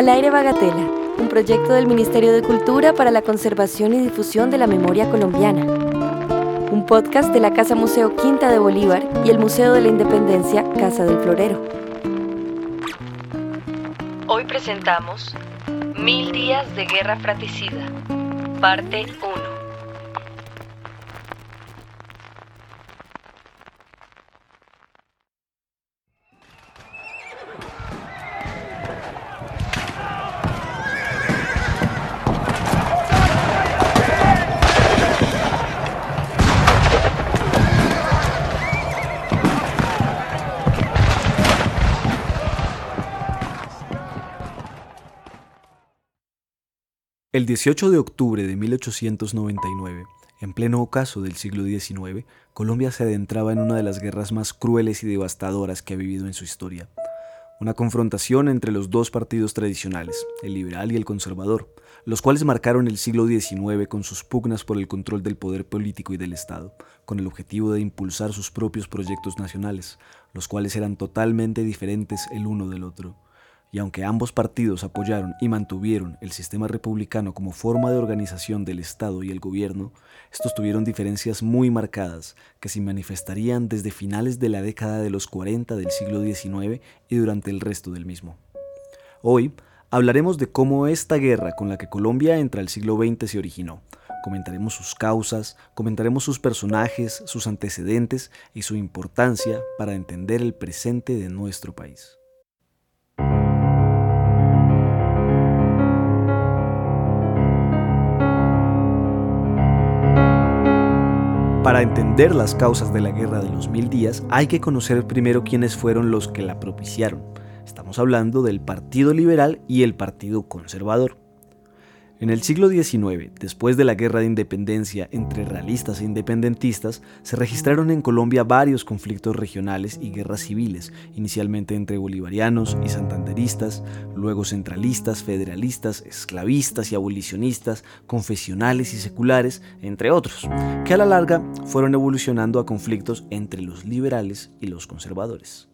Al aire Bagatela, un proyecto del Ministerio de Cultura para la conservación y difusión de la memoria colombiana. Un podcast de la Casa Museo Quinta de Bolívar y el Museo de la Independencia Casa del Florero. Hoy presentamos Mil días de guerra fratricida, parte 1. El 18 de octubre de 1899, en pleno ocaso del siglo XIX, Colombia se adentraba en una de las guerras más crueles y devastadoras que ha vivido en su historia. Una confrontación entre los dos partidos tradicionales, el liberal y el conservador, los cuales marcaron el siglo XIX con sus pugnas por el control del poder político y del Estado, con el objetivo de impulsar sus propios proyectos nacionales, los cuales eran totalmente diferentes el uno del otro y aunque ambos partidos apoyaron y mantuvieron el sistema republicano como forma de organización del Estado y el gobierno, estos tuvieron diferencias muy marcadas que se manifestarían desde finales de la década de los 40 del siglo XIX y durante el resto del mismo. Hoy hablaremos de cómo esta guerra con la que Colombia entra al siglo XX se originó. Comentaremos sus causas, comentaremos sus personajes, sus antecedentes y su importancia para entender el presente de nuestro país. Para entender las causas de la Guerra de los Mil Días hay que conocer primero quiénes fueron los que la propiciaron. Estamos hablando del Partido Liberal y el Partido Conservador. En el siglo XIX, después de la guerra de independencia entre realistas e independentistas, se registraron en Colombia varios conflictos regionales y guerras civiles, inicialmente entre bolivarianos y santanderistas, luego centralistas, federalistas, esclavistas y abolicionistas, confesionales y seculares, entre otros, que a la larga fueron evolucionando a conflictos entre los liberales y los conservadores.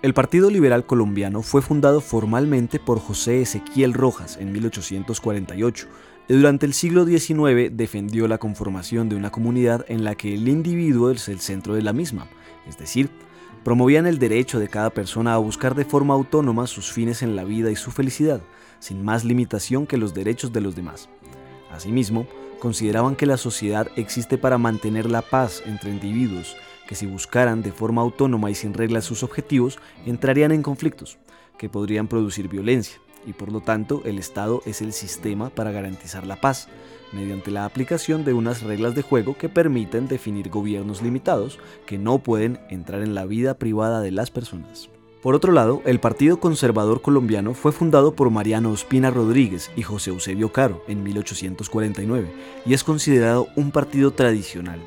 El Partido Liberal Colombiano fue fundado formalmente por José Ezequiel Rojas en 1848 y durante el siglo XIX defendió la conformación de una comunidad en la que el individuo es el centro de la misma, es decir, promovían el derecho de cada persona a buscar de forma autónoma sus fines en la vida y su felicidad, sin más limitación que los derechos de los demás. Asimismo, consideraban que la sociedad existe para mantener la paz entre individuos, que si buscaran de forma autónoma y sin reglas sus objetivos, entrarían en conflictos, que podrían producir violencia, y por lo tanto el Estado es el sistema para garantizar la paz, mediante la aplicación de unas reglas de juego que permiten definir gobiernos limitados que no pueden entrar en la vida privada de las personas. Por otro lado, el Partido Conservador Colombiano fue fundado por Mariano Ospina Rodríguez y José Eusebio Caro en 1849 y es considerado un partido tradicional,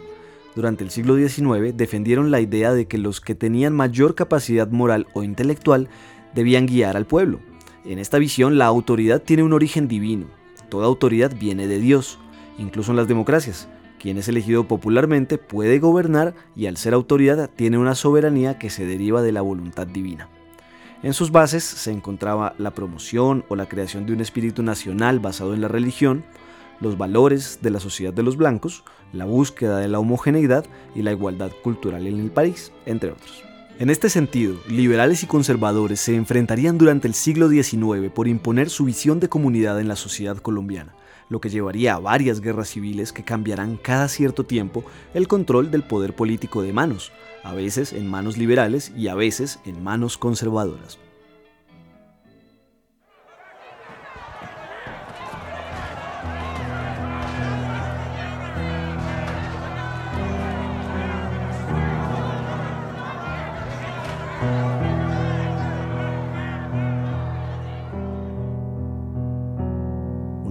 durante el siglo XIX defendieron la idea de que los que tenían mayor capacidad moral o intelectual debían guiar al pueblo. En esta visión la autoridad tiene un origen divino. Toda autoridad viene de Dios, incluso en las democracias. Quien es elegido popularmente puede gobernar y al ser autoridad tiene una soberanía que se deriva de la voluntad divina. En sus bases se encontraba la promoción o la creación de un espíritu nacional basado en la religión, los valores de la sociedad de los blancos, la búsqueda de la homogeneidad y la igualdad cultural en el país, entre otros. En este sentido, liberales y conservadores se enfrentarían durante el siglo XIX por imponer su visión de comunidad en la sociedad colombiana, lo que llevaría a varias guerras civiles que cambiarán cada cierto tiempo el control del poder político de manos, a veces en manos liberales y a veces en manos conservadoras.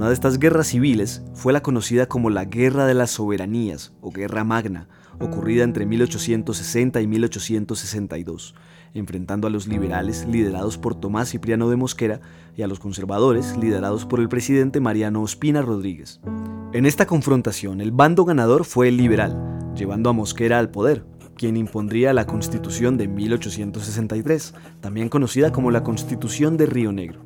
Una de estas guerras civiles fue la conocida como la Guerra de las Soberanías o Guerra Magna, ocurrida entre 1860 y 1862, enfrentando a los liberales liderados por Tomás Cipriano de Mosquera y a los conservadores liderados por el presidente Mariano Ospina Rodríguez. En esta confrontación, el bando ganador fue el liberal, llevando a Mosquera al poder, quien impondría la Constitución de 1863, también conocida como la Constitución de Río Negro,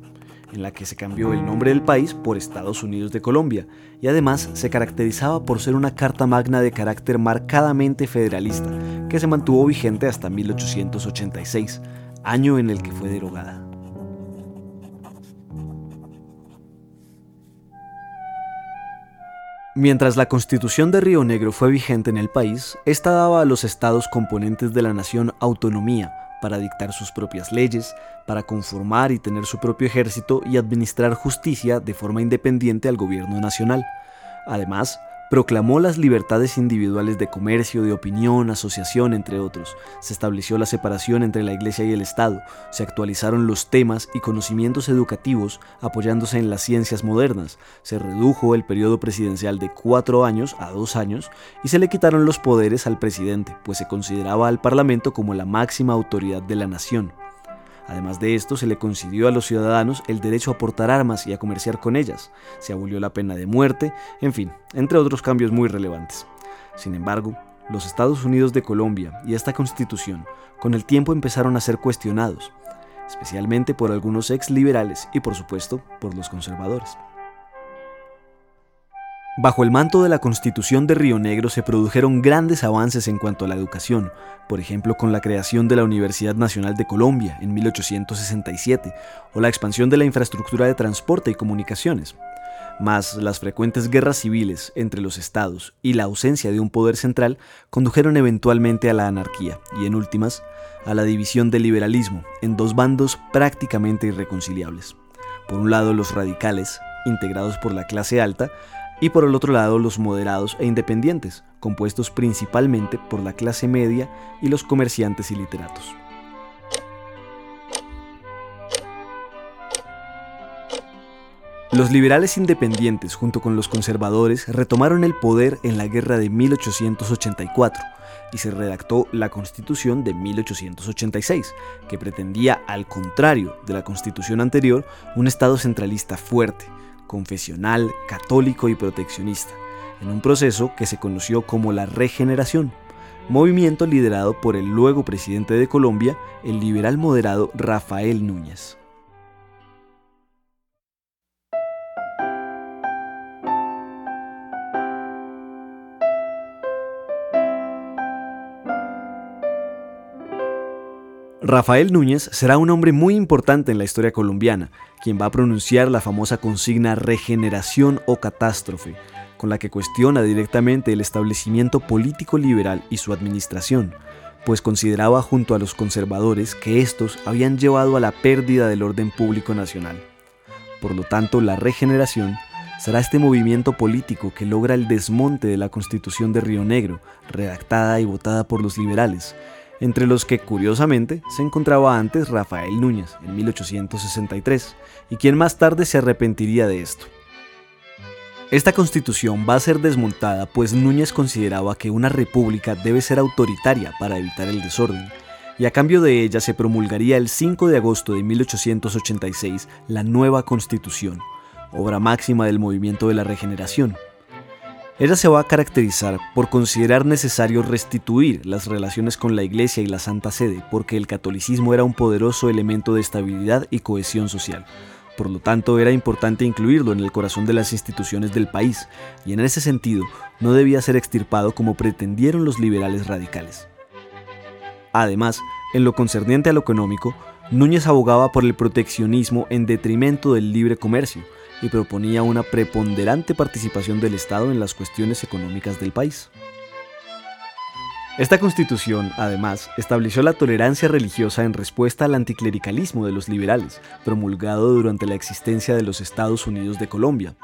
en la que se cambió el nombre del país por Estados Unidos de Colombia, y además se caracterizaba por ser una carta magna de carácter marcadamente federalista, que se mantuvo vigente hasta 1886, año en el que fue derogada. Mientras la constitución de Río Negro fue vigente en el país, esta daba a los estados componentes de la nación autonomía para dictar sus propias leyes, para conformar y tener su propio ejército y administrar justicia de forma independiente al gobierno nacional. Además, Proclamó las libertades individuales de comercio, de opinión, asociación, entre otros. Se estableció la separación entre la Iglesia y el Estado. Se actualizaron los temas y conocimientos educativos apoyándose en las ciencias modernas. Se redujo el periodo presidencial de cuatro años a dos años y se le quitaron los poderes al presidente, pues se consideraba al Parlamento como la máxima autoridad de la nación. Además de esto, se le concedió a los ciudadanos el derecho a portar armas y a comerciar con ellas, se abolió la pena de muerte, en fin, entre otros cambios muy relevantes. Sin embargo, los Estados Unidos de Colombia y esta constitución con el tiempo empezaron a ser cuestionados, especialmente por algunos ex liberales y por supuesto por los conservadores. Bajo el manto de la Constitución de Río Negro se produjeron grandes avances en cuanto a la educación, por ejemplo con la creación de la Universidad Nacional de Colombia en 1867 o la expansión de la infraestructura de transporte y comunicaciones. Mas las frecuentes guerras civiles entre los estados y la ausencia de un poder central condujeron eventualmente a la anarquía y en últimas a la división del liberalismo en dos bandos prácticamente irreconciliables. Por un lado los radicales, integrados por la clase alta, y por el otro lado los moderados e independientes, compuestos principalmente por la clase media y los comerciantes y literatos. Los liberales independientes junto con los conservadores retomaron el poder en la guerra de 1884 y se redactó la Constitución de 1886, que pretendía, al contrario de la Constitución anterior, un Estado centralista fuerte, confesional, católico y proteccionista, en un proceso que se conoció como la regeneración, movimiento liderado por el luego presidente de Colombia, el liberal moderado Rafael Núñez. Rafael Núñez será un hombre muy importante en la historia colombiana, quien va a pronunciar la famosa consigna regeneración o catástrofe, con la que cuestiona directamente el establecimiento político liberal y su administración, pues consideraba junto a los conservadores que estos habían llevado a la pérdida del orden público nacional. Por lo tanto, la regeneración será este movimiento político que logra el desmonte de la Constitución de Río Negro, redactada y votada por los liberales, entre los que curiosamente se encontraba antes Rafael Núñez en 1863, y quien más tarde se arrepentiría de esto. Esta constitución va a ser desmontada pues Núñez consideraba que una república debe ser autoritaria para evitar el desorden, y a cambio de ella se promulgaría el 5 de agosto de 1886 la nueva constitución, obra máxima del movimiento de la regeneración, ella se va a caracterizar por considerar necesario restituir las relaciones con la Iglesia y la Santa Sede, porque el catolicismo era un poderoso elemento de estabilidad y cohesión social. Por lo tanto, era importante incluirlo en el corazón de las instituciones del país, y en ese sentido no debía ser extirpado como pretendieron los liberales radicales. Además, en lo concerniente a lo económico, Núñez abogaba por el proteccionismo en detrimento del libre comercio, y proponía una preponderante participación del Estado en las cuestiones económicas del país. Esta constitución, además, estableció la tolerancia religiosa en respuesta al anticlericalismo de los liberales, promulgado durante la existencia de los Estados Unidos de Colombia.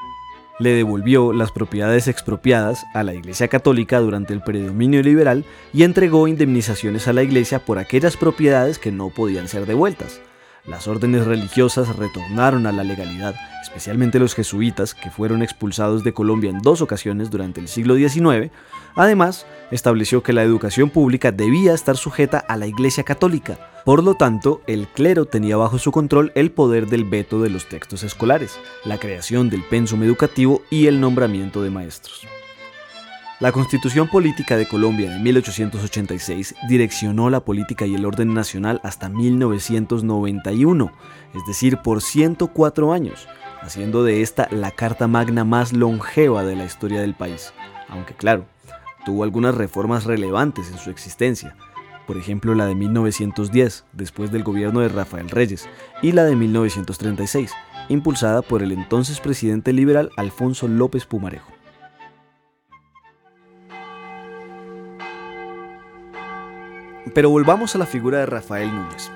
Le devolvió las propiedades expropiadas a la Iglesia Católica durante el predominio liberal y entregó indemnizaciones a la Iglesia por aquellas propiedades que no podían ser devueltas, las órdenes religiosas retornaron a la legalidad, especialmente los jesuitas, que fueron expulsados de Colombia en dos ocasiones durante el siglo XIX. Además, estableció que la educación pública debía estar sujeta a la Iglesia Católica. Por lo tanto, el clero tenía bajo su control el poder del veto de los textos escolares, la creación del pensum educativo y el nombramiento de maestros. La Constitución Política de Colombia de 1886 direccionó la política y el orden nacional hasta 1991, es decir, por 104 años, haciendo de esta la carta magna más longeva de la historia del país, aunque claro, tuvo algunas reformas relevantes en su existencia, por ejemplo la de 1910, después del gobierno de Rafael Reyes, y la de 1936, impulsada por el entonces presidente liberal Alfonso López Pumarejo. Pero volvamos a la figura de Rafael Núñez,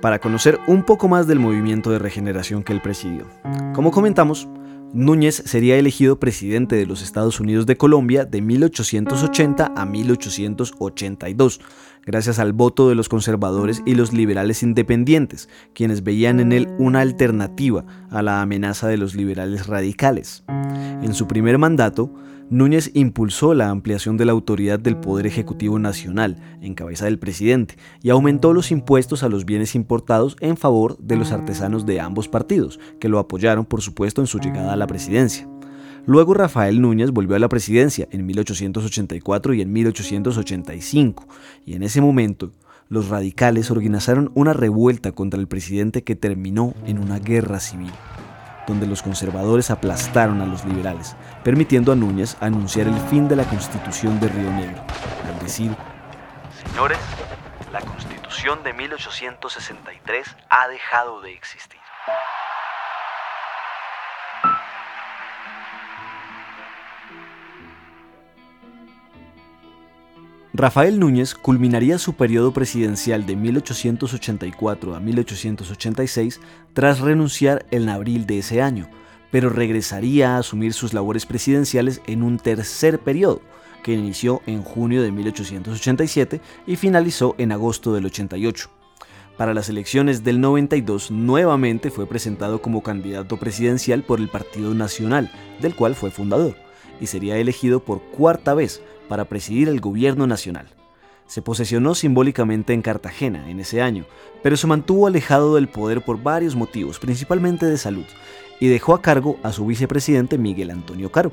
para conocer un poco más del movimiento de regeneración que él presidió. Como comentamos, Núñez sería elegido presidente de los Estados Unidos de Colombia de 1880 a 1882, gracias al voto de los conservadores y los liberales independientes, quienes veían en él una alternativa a la amenaza de los liberales radicales. En su primer mandato, Núñez impulsó la ampliación de la autoridad del Poder Ejecutivo Nacional, en cabeza del presidente, y aumentó los impuestos a los bienes importados en favor de los artesanos de ambos partidos, que lo apoyaron por supuesto en su llegada a la presidencia. Luego Rafael Núñez volvió a la presidencia en 1884 y en 1885, y en ese momento los radicales organizaron una revuelta contra el presidente que terminó en una guerra civil donde los conservadores aplastaron a los liberales, permitiendo a Núñez anunciar el fin de la constitución de Río Negro, al decir, señores, la constitución de 1863 ha dejado de existir. Rafael Núñez culminaría su periodo presidencial de 1884 a 1886 tras renunciar en abril de ese año, pero regresaría a asumir sus labores presidenciales en un tercer periodo, que inició en junio de 1887 y finalizó en agosto del 88. Para las elecciones del 92 nuevamente fue presentado como candidato presidencial por el Partido Nacional, del cual fue fundador, y sería elegido por cuarta vez para presidir el gobierno nacional. Se posesionó simbólicamente en Cartagena en ese año, pero se mantuvo alejado del poder por varios motivos, principalmente de salud, y dejó a cargo a su vicepresidente Miguel Antonio Caro.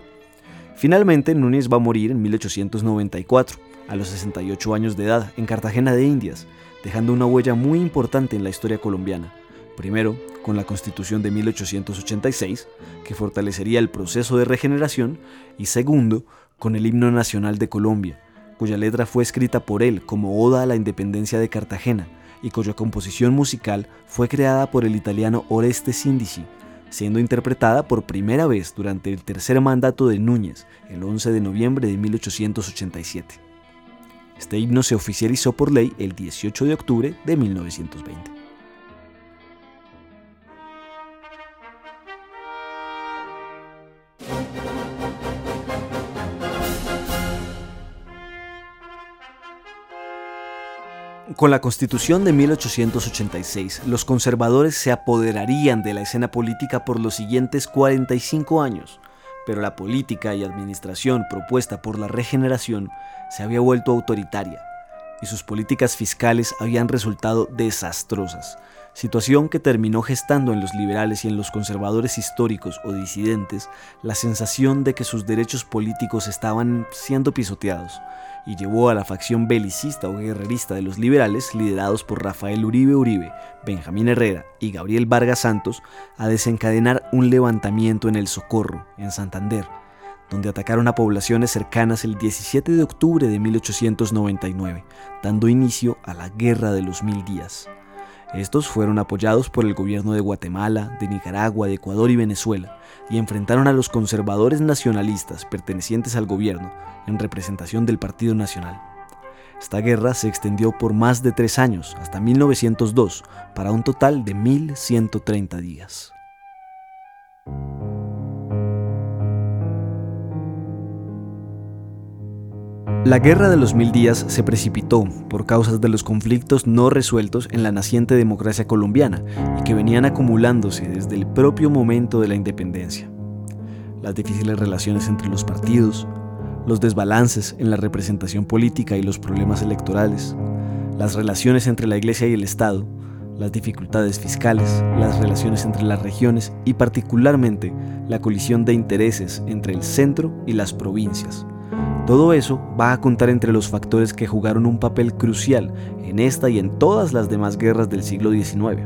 Finalmente, Núñez va a morir en 1894, a los 68 años de edad, en Cartagena de Indias, dejando una huella muy importante en la historia colombiana. Primero, con la Constitución de 1886, que fortalecería el proceso de regeneración, y segundo, con el himno nacional de Colombia, cuya letra fue escrita por él como oda a la independencia de Cartagena y cuya composición musical fue creada por el italiano Oreste Sindici, siendo interpretada por primera vez durante el tercer mandato de Núñez, el 11 de noviembre de 1887. Este himno se oficializó por ley el 18 de octubre de 1920. Con la Constitución de 1886, los conservadores se apoderarían de la escena política por los siguientes 45 años, pero la política y administración propuesta por la regeneración se había vuelto autoritaria y sus políticas fiscales habían resultado desastrosas, situación que terminó gestando en los liberales y en los conservadores históricos o disidentes la sensación de que sus derechos políticos estaban siendo pisoteados y llevó a la facción belicista o guerrerista de los liberales, liderados por Rafael Uribe Uribe, Benjamín Herrera y Gabriel Vargas Santos, a desencadenar un levantamiento en El Socorro, en Santander, donde atacaron a poblaciones cercanas el 17 de octubre de 1899, dando inicio a la Guerra de los Mil Días. Estos fueron apoyados por el gobierno de Guatemala, de Nicaragua, de Ecuador y Venezuela, y enfrentaron a los conservadores nacionalistas pertenecientes al gobierno en representación del Partido Nacional. Esta guerra se extendió por más de tres años, hasta 1902, para un total de 1.130 días. La Guerra de los Mil Días se precipitó por causas de los conflictos no resueltos en la naciente democracia colombiana y que venían acumulándose desde el propio momento de la independencia. Las difíciles relaciones entre los partidos, los desbalances en la representación política y los problemas electorales, las relaciones entre la Iglesia y el Estado, las dificultades fiscales, las relaciones entre las regiones y particularmente la colisión de intereses entre el centro y las provincias Todo eso va a contar entre los factores que jugaron un papel crucial en esta y en todas las demás guerras del siglo XIX.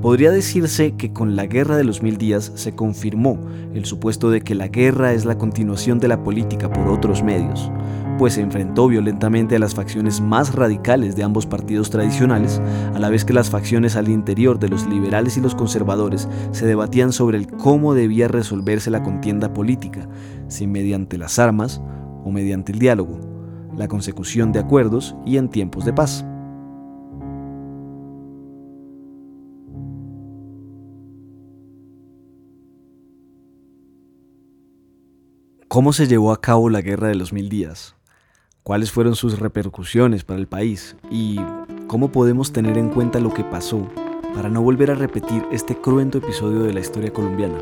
Podría decirse que con la Guerra de los Mil Días se confirmó el supuesto de que la guerra es la continuación de la política por otros medios, pues se enfrentó violentamente a las facciones más radicales de ambos partidos tradicionales, a la vez que las facciones al interior de los liberales y los conservadores se debatían sobre el cómo debía resolverse la contienda política, si mediante las armas o mediante el diálogo, la consecución de acuerdos y en tiempos de paz. ¿Cómo se llevó a cabo la Guerra de los Mil Días? ¿Cuáles fueron sus repercusiones para el país? ¿Y cómo podemos tener en cuenta lo que pasó para no volver a repetir este cruento episodio de la historia colombiana?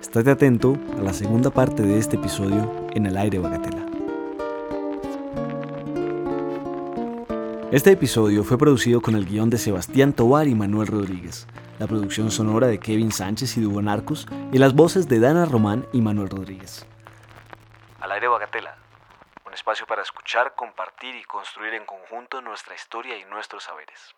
Estate atento a la segunda parte de este episodio en el aire Bagatela. Este episodio fue producido con el guion de Sebastián Tovar y Manuel Rodríguez, la producción sonora de Kevin Sánchez y Dugo Narcos y las voces de Dana Román y Manuel Rodríguez. Al aire Bagatela, un espacio para escuchar, compartir y construir en conjunto nuestra historia y nuestros saberes.